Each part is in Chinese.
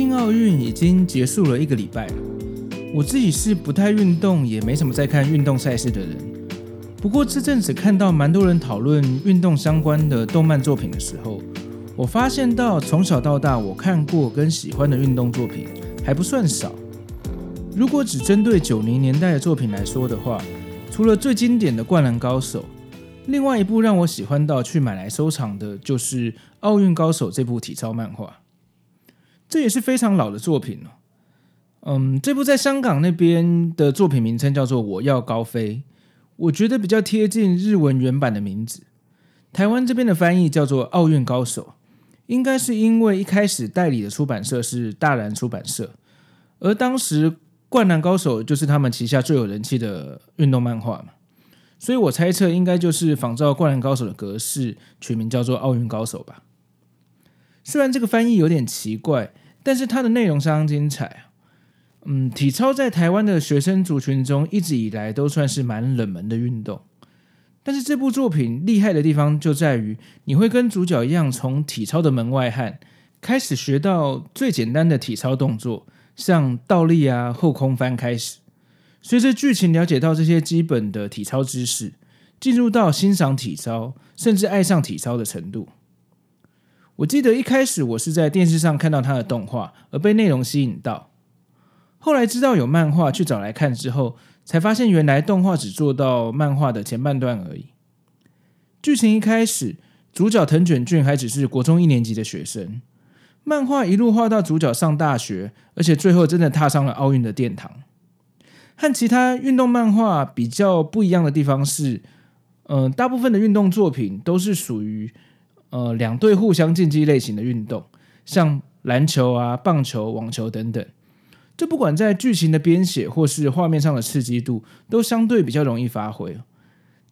京奥运已经结束了一个礼拜了。我自己是不太运动，也没什么在看运动赛事的人。不过这阵子看到蛮多人讨论运动相关的动漫作品的时候，我发现到从小到大我看过跟喜欢的运动作品还不算少。如果只针对九零年代的作品来说的话，除了最经典的《灌篮高手》，另外一部让我喜欢到去买来收藏的就是《奥运高手》这部体操漫画。这也是非常老的作品了。嗯，这部在香港那边的作品名称叫做《我要高飞》，我觉得比较贴近日文原版的名字。台湾这边的翻译叫做《奥运高手》，应该是因为一开始代理的出版社是大然出版社，而当时《灌篮高手》就是他们旗下最有人气的运动漫画嘛，所以我猜测应该就是仿照《灌篮高手》的格式取名叫做《奥运高手》吧。虽然这个翻译有点奇怪。但是它的内容相当精彩。嗯，体操在台湾的学生族群中一直以来都算是蛮冷门的运动。但是这部作品厉害的地方就在于，你会跟主角一样，从体操的门外汉开始学到最简单的体操动作，像倒立啊、后空翻开始，随着剧情了解到这些基本的体操知识，进入到欣赏体操，甚至爱上体操的程度。我记得一开始我是在电视上看到他的动画，而被内容吸引到。后来知道有漫画，去找来看之后，才发现原来动画只做到漫画的前半段而已。剧情一开始，主角藤卷俊还只是国中一年级的学生，漫画一路画到主角上大学，而且最后真的踏上了奥运的殿堂。和其他运动漫画比较不一样的地方是，嗯、大部分的运动作品都是属于。呃，两队互相竞技类型的运动，像篮球啊、棒球、网球等等，这不管在剧情的编写或是画面上的刺激度，都相对比较容易发挥。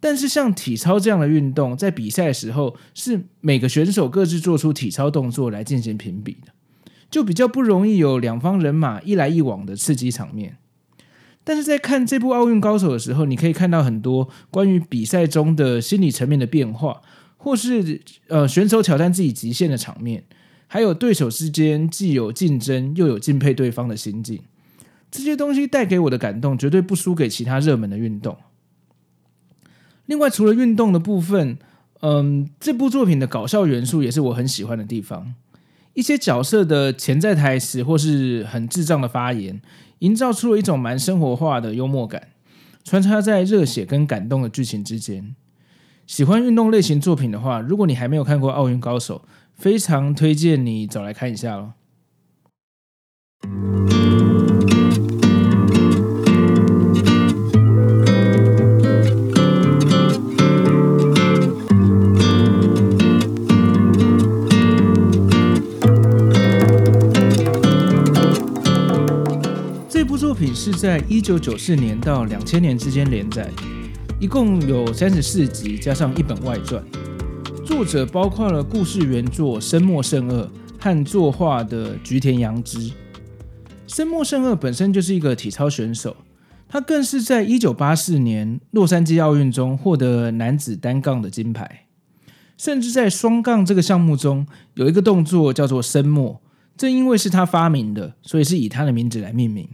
但是像体操这样的运动，在比赛的时候，是每个选手各自做出体操动作来进行评比的，就比较不容易有两方人马一来一往的刺激场面。但是在看这部《奥运高手》的时候，你可以看到很多关于比赛中的心理层面的变化。或是呃选手挑战自己极限的场面，还有对手之间既有竞争又有敬佩对方的心境，这些东西带给我的感动绝对不输给其他热门的运动。另外，除了运动的部分，嗯，这部作品的搞笑元素也是我很喜欢的地方。一些角色的潜在台词或是很智障的发言，营造出了一种蛮生活化的幽默感，穿插在热血跟感动的剧情之间。喜欢运动类型作品的话，如果你还没有看过《奥运高手》，非常推荐你找来看一下喽。这部作品是在一九九四年到两千年之间连载。一共有三十四集，加上一本外传。作者包括了故事原作深墨胜二和作画的菊田洋之。深墨胜二本身就是一个体操选手，他更是在一九八四年洛杉矶奥运中获得男子单杠的金牌，甚至在双杠这个项目中有一个动作叫做深墨，正因为是他发明的，所以是以他的名字来命名。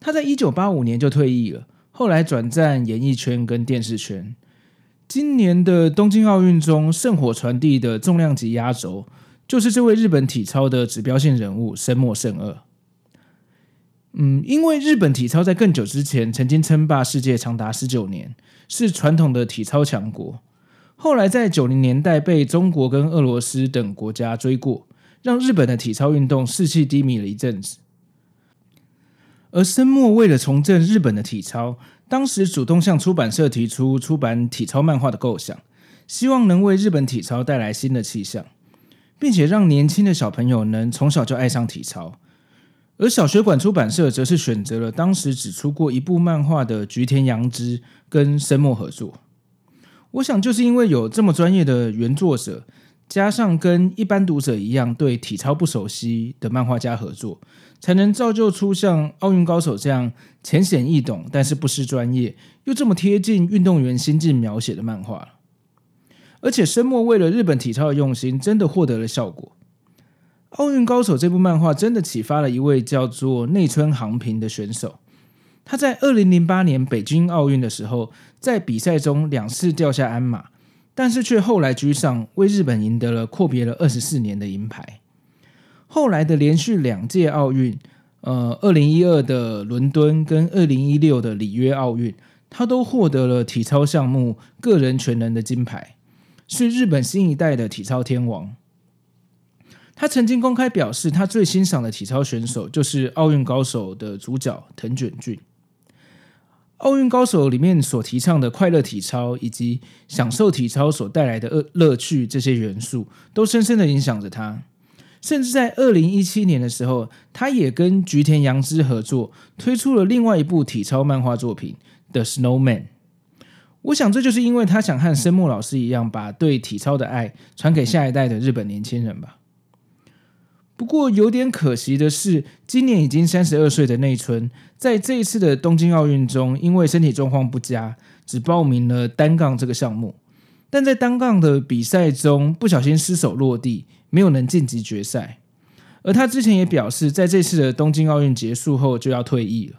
他在一九八五年就退役了。后来转战演艺圈跟电视圈。今年的东京奥运中，圣火传递的重量级压轴，就是这位日本体操的指标性人物深墨胜二。嗯，因为日本体操在更久之前曾经称霸世界长达十九年，是传统的体操强国。后来在九零年代被中国跟俄罗斯等国家追过，让日本的体操运动士气低迷了一阵子。而深墨为了重振日本的体操，当时主动向出版社提出出版体操漫画的构想，希望能为日本体操带来新的气象，并且让年轻的小朋友能从小就爱上体操。而小学馆出版社则是选择了当时只出过一部漫画的菊田洋之跟深墨合作。我想，就是因为有这么专业的原作者，加上跟一般读者一样对体操不熟悉的漫画家合作，才能造就出像《奥运高手》这样浅显易懂，但是不失专业，又这么贴近运动员心境描写的漫画。而且，深墨为了日本体操的用心，真的获得了效果。《奥运高手》这部漫画真的启发了一位叫做内村航平的选手。他在二零零八年北京奥运的时候，在比赛中两次掉下鞍马，但是却后来居上，为日本赢得了阔别了二十四年的银牌。后来的连续两届奥运，呃，二零一二的伦敦跟二零一六的里约奥运，他都获得了体操项目个人全能的金牌，是日本新一代的体操天王。他曾经公开表示，他最欣赏的体操选手就是《奥运高手》的主角藤卷俊。奥运高手里面所提倡的快乐体操，以及享受体操所带来的乐乐趣，这些元素都深深的影响着他。甚至在二零一七年的时候，他也跟菊田洋之合作，推出了另外一部体操漫画作品《The Snowman》。我想，这就是因为他想和深墨老师一样，把对体操的爱传给下一代的日本年轻人吧。不过有点可惜的是，今年已经三十二岁的内村，在这一次的东京奥运中，因为身体状况不佳，只报名了单杠这个项目。但在单杠的比赛中，不小心失手落地，没有能晋级决赛。而他之前也表示，在这次的东京奥运结束后就要退役了。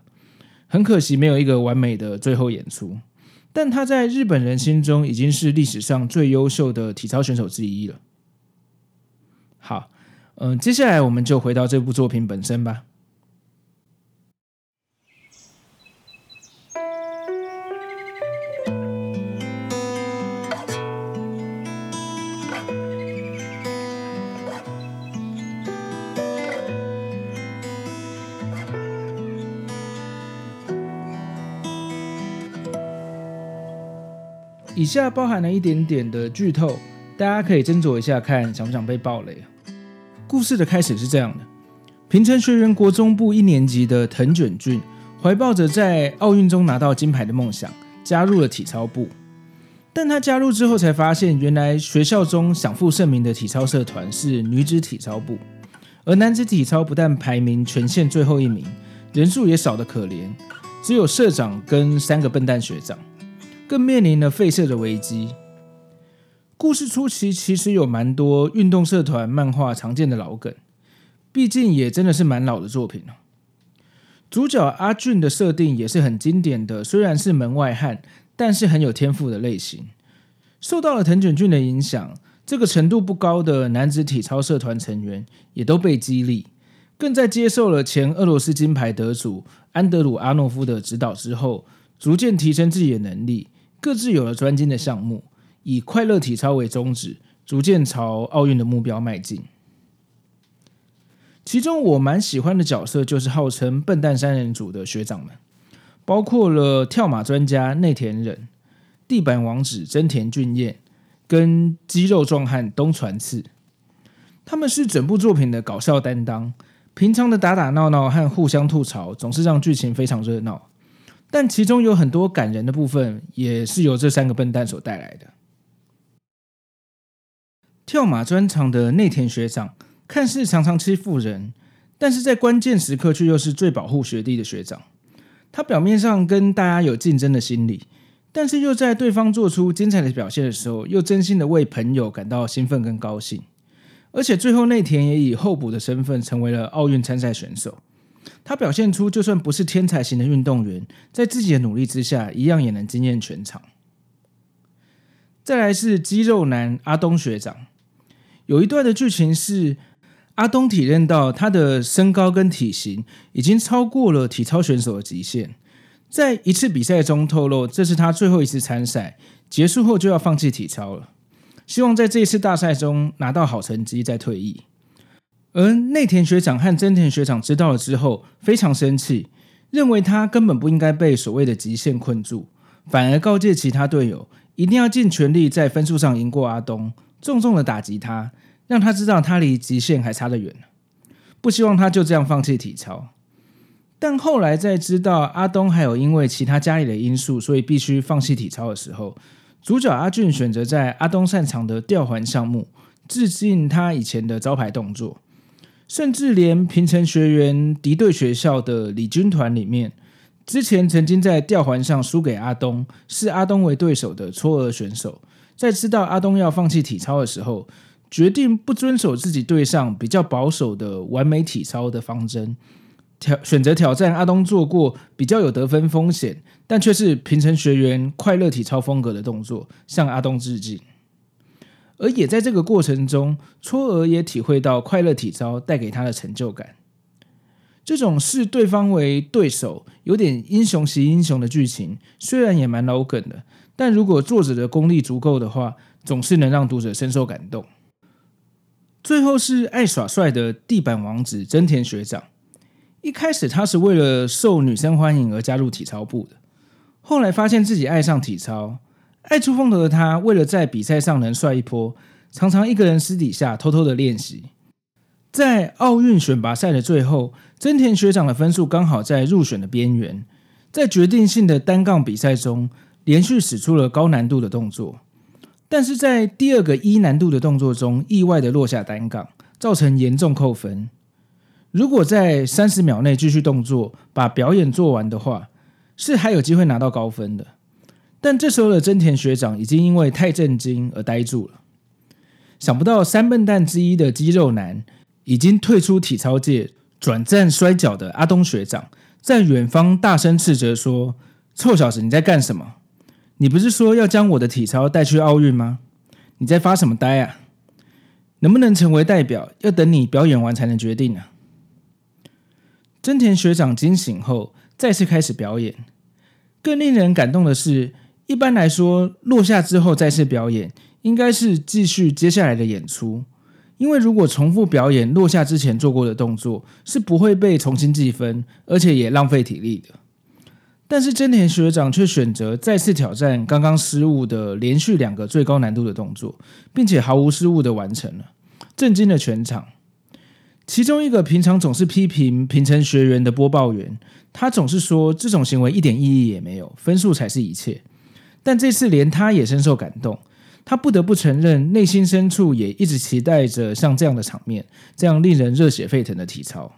很可惜，没有一个完美的最后演出。但他在日本人心中已经是历史上最优秀的体操选手之一了。好。嗯，接下来我们就回到这部作品本身吧。以下包含了一点点的剧透，大家可以斟酌一下，看想不想被爆雷。故事的开始是这样的：平成学园国中部一年级的藤卷俊，怀抱着在奥运中拿到金牌的梦想，加入了体操部。但他加入之后才发现，原来学校中享负盛名的体操社团是女子体操部，而男子体操不但排名全县最后一名，人数也少得可怜，只有社长跟三个笨蛋学长，更面临了废社的危机。故事初期其实有蛮多运动社团漫画常见的老梗，毕竟也真的是蛮老的作品。主角阿俊的设定也是很经典的，虽然是门外汉，但是很有天赋的类型。受到了藤卷俊的影响，这个程度不高的男子体操社团成员也都被激励，更在接受了前俄罗斯金牌得主安德鲁阿诺夫的指导之后，逐渐提升自己的能力，各自有了专精的项目。以快乐体操为宗旨，逐渐朝奥运的目标迈进。其中我蛮喜欢的角色就是号称“笨蛋三人组”的学长们，包括了跳马专家内田忍、地板王子真田俊彦跟肌肉壮汉东传次。他们是整部作品的搞笑担当，平常的打打闹闹和互相吐槽总是让剧情非常热闹。但其中有很多感人的部分，也是由这三个笨蛋所带来的。跳马专长的内田学长，看似常常欺负人，但是在关键时刻却又是最保护学弟的学长。他表面上跟大家有竞争的心理，但是又在对方做出精彩的表现的时候，又真心的为朋友感到兴奋跟高兴。而且最后内田也以候补的身份成为了奥运参赛选手。他表现出就算不是天才型的运动员，在自己的努力之下，一样也能惊艳全场。再来是肌肉男阿东学长。有一段的剧情是阿东体认到他的身高跟体型已经超过了体操选手的极限，在一次比赛中透露这是他最后一次参赛，结束后就要放弃体操了，希望在这一次大赛中拿到好成绩再退役。而内田学长和真田学长知道了之后非常生气，认为他根本不应该被所谓的极限困住，反而告诫其他队友一定要尽全力在分数上赢过阿东。重重的打击他，让他知道他离极限还差得远，不希望他就这样放弃体操。但后来在知道阿东还有因为其他家里的因素，所以必须放弃体操的时候，主角阿俊选择在阿东擅长的吊环项目致敬他以前的招牌动作，甚至连平成学员敌对学校的李军团里面，之前曾经在吊环上输给阿东，视阿东为对手的嵯峨选手，在知道阿东要放弃体操的时候，决定不遵守自己队上比较保守的完美体操的方针。挑选择挑战阿东做过比较有得分风险，但却是平成学员快乐体操风格的动作，向阿东致敬。而也在这个过程中，嵯峨也体会到快乐体操带给他的成就感。这种视对方为对手、有点英雄惜英雄的剧情，虽然也蛮老梗的，但如果作者的功力足够的话，总是能让读者深受感动。最后是爱耍帅的地板王子真田学长。一开始他是为了受女生欢迎而加入体操部的，后来发现自己爱上体操，爱出风头的他为了在比赛上能帅一波，常常一个人私底下偷偷的练习。在奥运选拔赛的最后，真田学长的分数刚好在入选的边缘，在决定性的单杠比赛中，连续使出了高难度的动作，但是在第二个 E 难度的动作中，意外的落下单杠，造成严重扣分。如果在三十秒内继续动作，把表演做完的话，是还有机会拿到高分的。但这时候的真田学长已经因为太震惊而呆住了。想不到三笨蛋之一的肌肉男，已经退出体操界，转战摔跤的阿东学长，在远方大声斥责说：“臭小子，你在干什么？你不是说要将我的体操带去奥运吗？你在发什么呆啊？能不能成为代表，要等你表演完才能决定啊。”真田学长惊醒后，再次开始表演。更令人感动的是，一般来说，落下之后再次表演，应该是继续接下来的演出。因为如果重复表演落下之前做过的动作，是不会被重新计分，而且也浪费体力的。但是真田学长却选择再次挑战刚刚失误的连续两个最高难度的动作，并且毫无失误的完成了，震惊了全场。其中一个平常总是批评平成学员的播报员，他总是说这种行为一点意义也没有，分数才是一切。但这次连他也深受感动，他不得不承认，内心深处也一直期待着像这样的场面，这样令人热血沸腾的体操。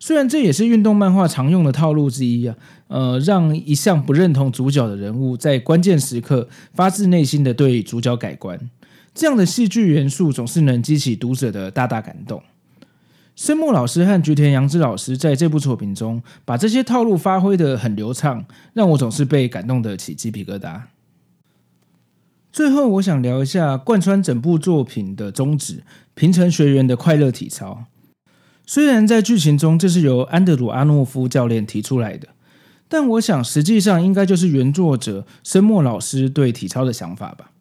虽然这也是运动漫画常用的套路之一啊，呃，让一向不认同主角的人物在关键时刻发自内心的对主角改观。这样的戏剧元素总是能激起读者的大大感动。森木老师和菊田洋之老师在这部作品中把这些套路发挥得很流畅，让我总是被感动得起鸡皮疙瘩。最后，我想聊一下贯穿整部作品的宗旨——平成学员的快乐体操。虽然在剧情中这是由安德鲁阿诺夫教练提出来的，但我想实际上应该就是原作者申墨老师对体操的想法吧。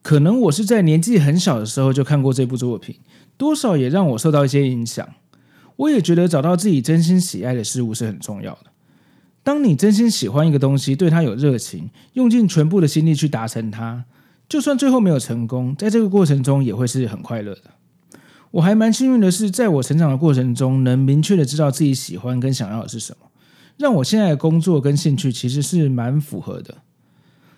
可能我是在年纪很小的时候就看过这部作品，多少也让我受到一些影响。我也觉得找到自己真心喜爱的事物是很重要的。当你真心喜欢一个东西，对它有热情，用尽全部的心力去达成它，就算最后没有成功，在这个过程中也会是很快乐的。我还蛮幸运的是，在我成长的过程中，能明确的知道自己喜欢跟想要的是什么，让我现在的工作跟兴趣其实是蛮符合的。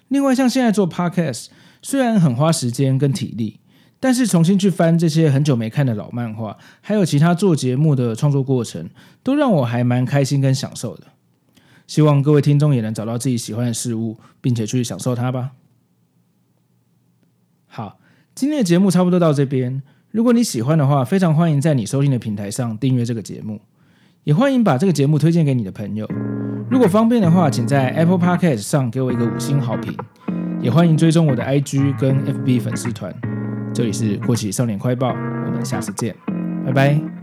另外，像现在做 Podcast。虽然很花时间跟体力，但是重新去翻这些很久没看的老漫画，还有其他做节目的创作过程，都让我还蛮开心跟享受的。希望各位听众也能找到自己喜欢的事物，并且去享受它吧。好，今天的节目差不多到这边。如果你喜欢的话，非常欢迎在你收听的平台上订阅这个节目，也欢迎把这个节目推荐给你的朋友。如果方便的话，请在 Apple Podcast 上给我一个五星好评。也欢迎追踪我的 IG 跟 FB 粉丝团，这里是过期少年快报，我们下次见，拜拜。